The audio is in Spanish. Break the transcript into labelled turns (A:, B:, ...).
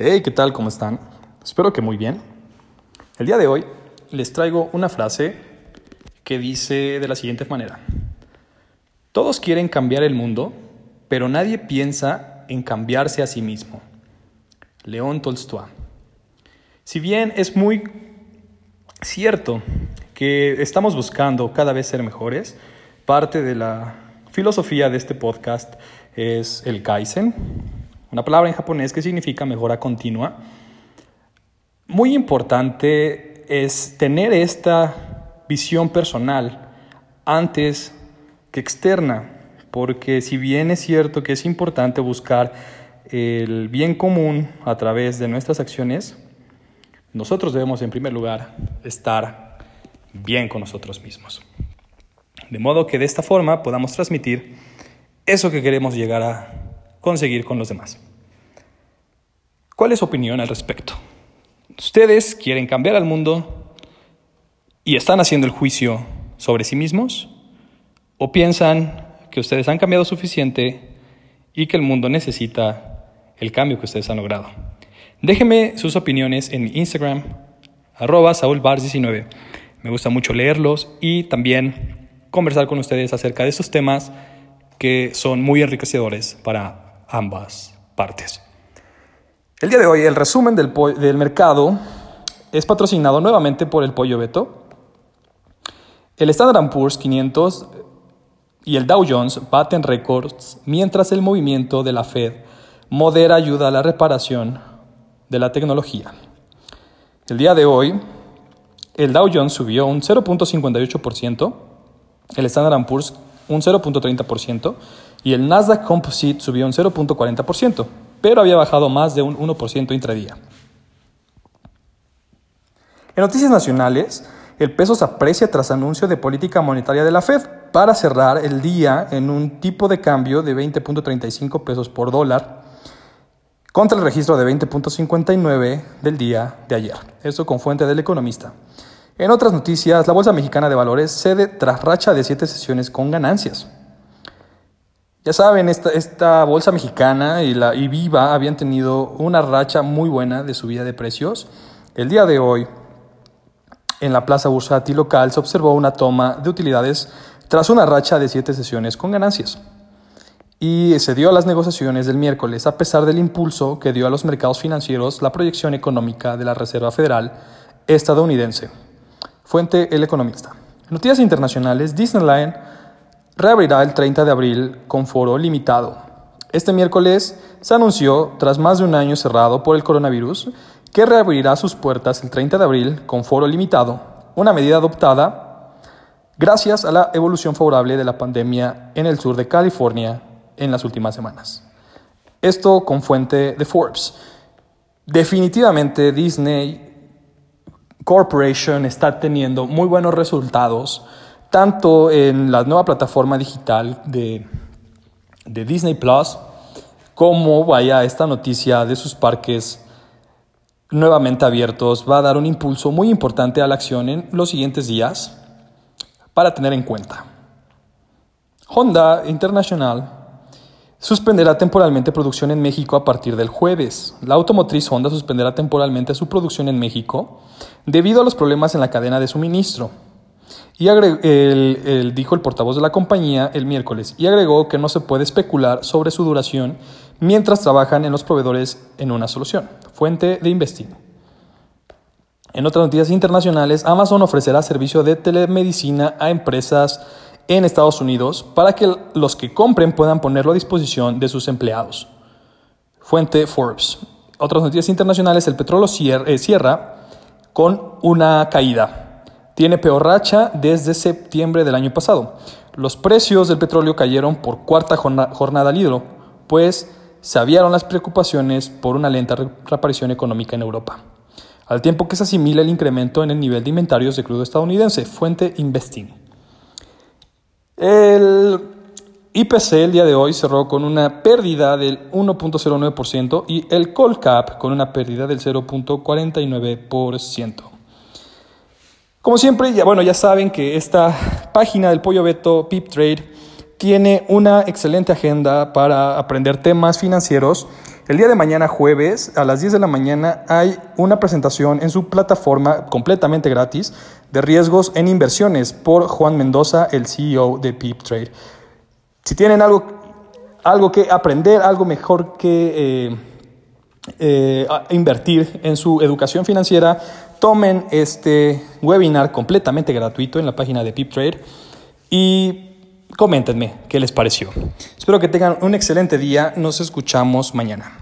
A: Hey, ¿qué tal? ¿Cómo están? Espero que muy bien. El día de hoy les traigo una frase que dice de la siguiente manera. Todos quieren cambiar el mundo, pero nadie piensa en cambiarse a sí mismo. León Tolstoy. Si bien es muy cierto que estamos buscando cada vez ser mejores, parte de la filosofía de este podcast es el Kaizen, una palabra en japonés que significa mejora continua. Muy importante es tener esta visión personal antes que externa, porque si bien es cierto que es importante buscar el bien común a través de nuestras acciones, nosotros debemos en primer lugar estar bien con nosotros mismos. De modo que de esta forma podamos transmitir eso que queremos llegar a conseguir con los demás. ¿Cuál es su opinión al respecto? ¿Ustedes quieren cambiar al mundo y están haciendo el juicio sobre sí mismos? ¿O piensan que ustedes han cambiado suficiente y que el mundo necesita el cambio que ustedes han logrado? Déjenme sus opiniones en mi Instagram, arroba saulbars19. Me gusta mucho leerlos y también conversar con ustedes acerca de estos temas que son muy enriquecedores para ambas partes. El día de hoy el resumen del, del mercado es patrocinado nuevamente por el Pollo Beto. El Standard Poor's 500 y el Dow Jones baten récords mientras el movimiento de la Fed modera ayuda a la reparación de la tecnología. El día de hoy el Dow Jones subió un 0.58%, el Standard Poor's un 0.30% y el Nasdaq Composite subió un 0.40%, pero había bajado más de un 1% intradía. En noticias nacionales, el peso se aprecia tras anuncio de política monetaria de la Fed para cerrar el día en un tipo de cambio de 20.35 pesos por dólar contra el registro de 20.59 del día de ayer. Esto con fuente del economista. En otras noticias, la Bolsa Mexicana de Valores cede tras racha de siete sesiones con ganancias. Ya saben, esta, bolsa mexicana y, la, y Viva habían tenido una racha muy buena de subida de precios. El día de hoy, en la plaza bursátil local, se observó una toma de utilidades tras una racha de siete sesiones con ganancias. Y se dio a las negociaciones del miércoles a pesar del impulso que dio a los mercados financieros la proyección económica de la Reserva Federal estadounidense. Fuente El Economista. Noticias internacionales, Disneyland reabrirá el 30 de abril con foro limitado. Este miércoles se anunció, tras más de un año cerrado por el coronavirus, que reabrirá sus puertas el 30 de abril con foro limitado, una medida adoptada gracias a la evolución favorable de la pandemia en el sur de California en las últimas semanas. Esto con fuente de Forbes. Definitivamente Disney Corporation está teniendo muy buenos resultados, tanto en la nueva plataforma digital de, de Disney Plus, como vaya esta noticia de sus parques nuevamente abiertos va a dar un impulso muy importante a la acción en los siguientes días para tener en cuenta. Honda International suspenderá temporalmente producción en México a partir del jueves. La automotriz Honda suspenderá temporalmente su producción en México debido a los problemas en la cadena de suministro. Y el, dijo el portavoz de la compañía el miércoles y agregó que no se puede especular sobre su duración mientras trabajan en los proveedores en una solución. Fuente de Investing. En otras noticias internacionales, Amazon ofrecerá servicio de telemedicina a empresas en Estados Unidos para que los que compren puedan ponerlo a disposición de sus empleados. Fuente Forbes. Otras noticias internacionales, el petróleo eh, cierra con una caída. Tiene peor racha desde septiembre del año pasado. Los precios del petróleo cayeron por cuarta jornada al hilo, pues se aviaron las preocupaciones por una lenta reaparición económica en Europa, al tiempo que se asimila el incremento en el nivel de inventarios de crudo estadounidense, fuente Investing. El IPC el día de hoy cerró con una pérdida del 1.09% y el Colcap con una pérdida del 0.49%. Como siempre, ya, bueno, ya saben que esta página del Pollo Beto Pip Trade tiene una excelente agenda para aprender temas financieros El día de mañana, jueves, a las 10 de la mañana, hay una presentación en su plataforma completamente gratis de riesgos en inversiones por Juan Mendoza, el CEO de Pip Trade. Si tienen algo, algo que aprender, algo mejor que eh, eh, invertir en su educación financiera, tomen este webinar completamente gratuito en la página de Pip Trade y coméntenme qué les pareció. Espero que tengan un excelente día. Nos escuchamos mañana.